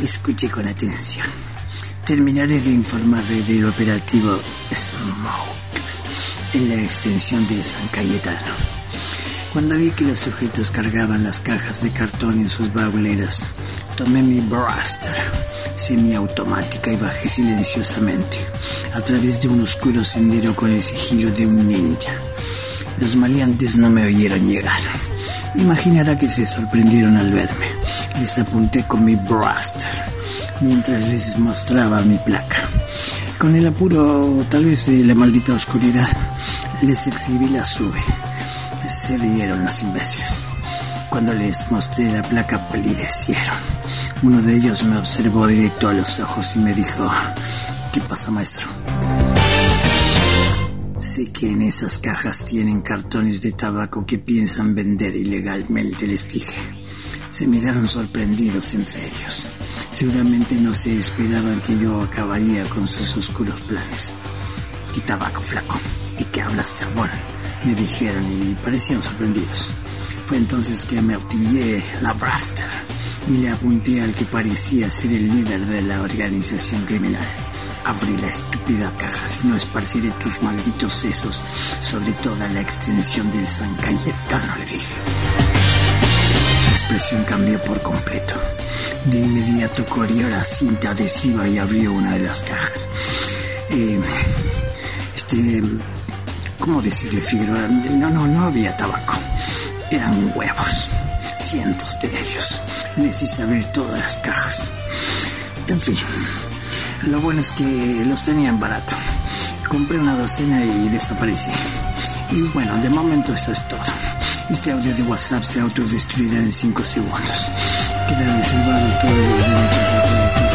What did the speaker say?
Escuche con atención. Terminaré de informarle del operativo Smoke en la extensión de San Cayetano. Cuando vi que los sujetos cargaban las cajas de cartón en sus bauleras, tomé mi Braster semiautomática y bajé silenciosamente a través de un oscuro sendero con el sigilo de un ninja. Los maleantes no me oyeron llegar. Imaginará que se sorprendieron al verme. Les apunté con mi Braster mientras les mostraba mi placa. Con el apuro, tal vez de la maldita oscuridad, les exhibí la sube. Se rieron los imbéciles. Cuando les mostré la placa, palidecieron. Uno de ellos me observó directo a los ojos y me dijo, ¿qué pasa, maestro? Sé que en esas cajas tienen cartones de tabaco que piensan vender ilegalmente, les dije. Se miraron sorprendidos entre ellos. Seguramente no se esperaban que yo acabaría con sus oscuros planes. ¿Qué tabaco, flaco? ¿Y qué hablas, chabón? Me dijeron y parecían sorprendidos. Fue entonces que me artillé la Braster y le apunté al que parecía ser el líder de la organización criminal. Abrí la estúpida caja, si no esparciré tus malditos sesos sobre toda la extensión de San Cayetano, le dije. Expresión cambió por completo. De inmediato corrió la cinta adhesiva y abrió una de las cajas. Eh, este, ¿cómo decirle, Figueroa? No, no, no había tabaco. Eran huevos, cientos de ellos. Les hice abrir todas las cajas. En fin, lo bueno es que los tenían barato. Compré una docena y desaparecí. Y bueno, de momento eso es todo. Este audio de WhatsApp se autodestruirá en 5 segundos. Queda reservado todo el derecho de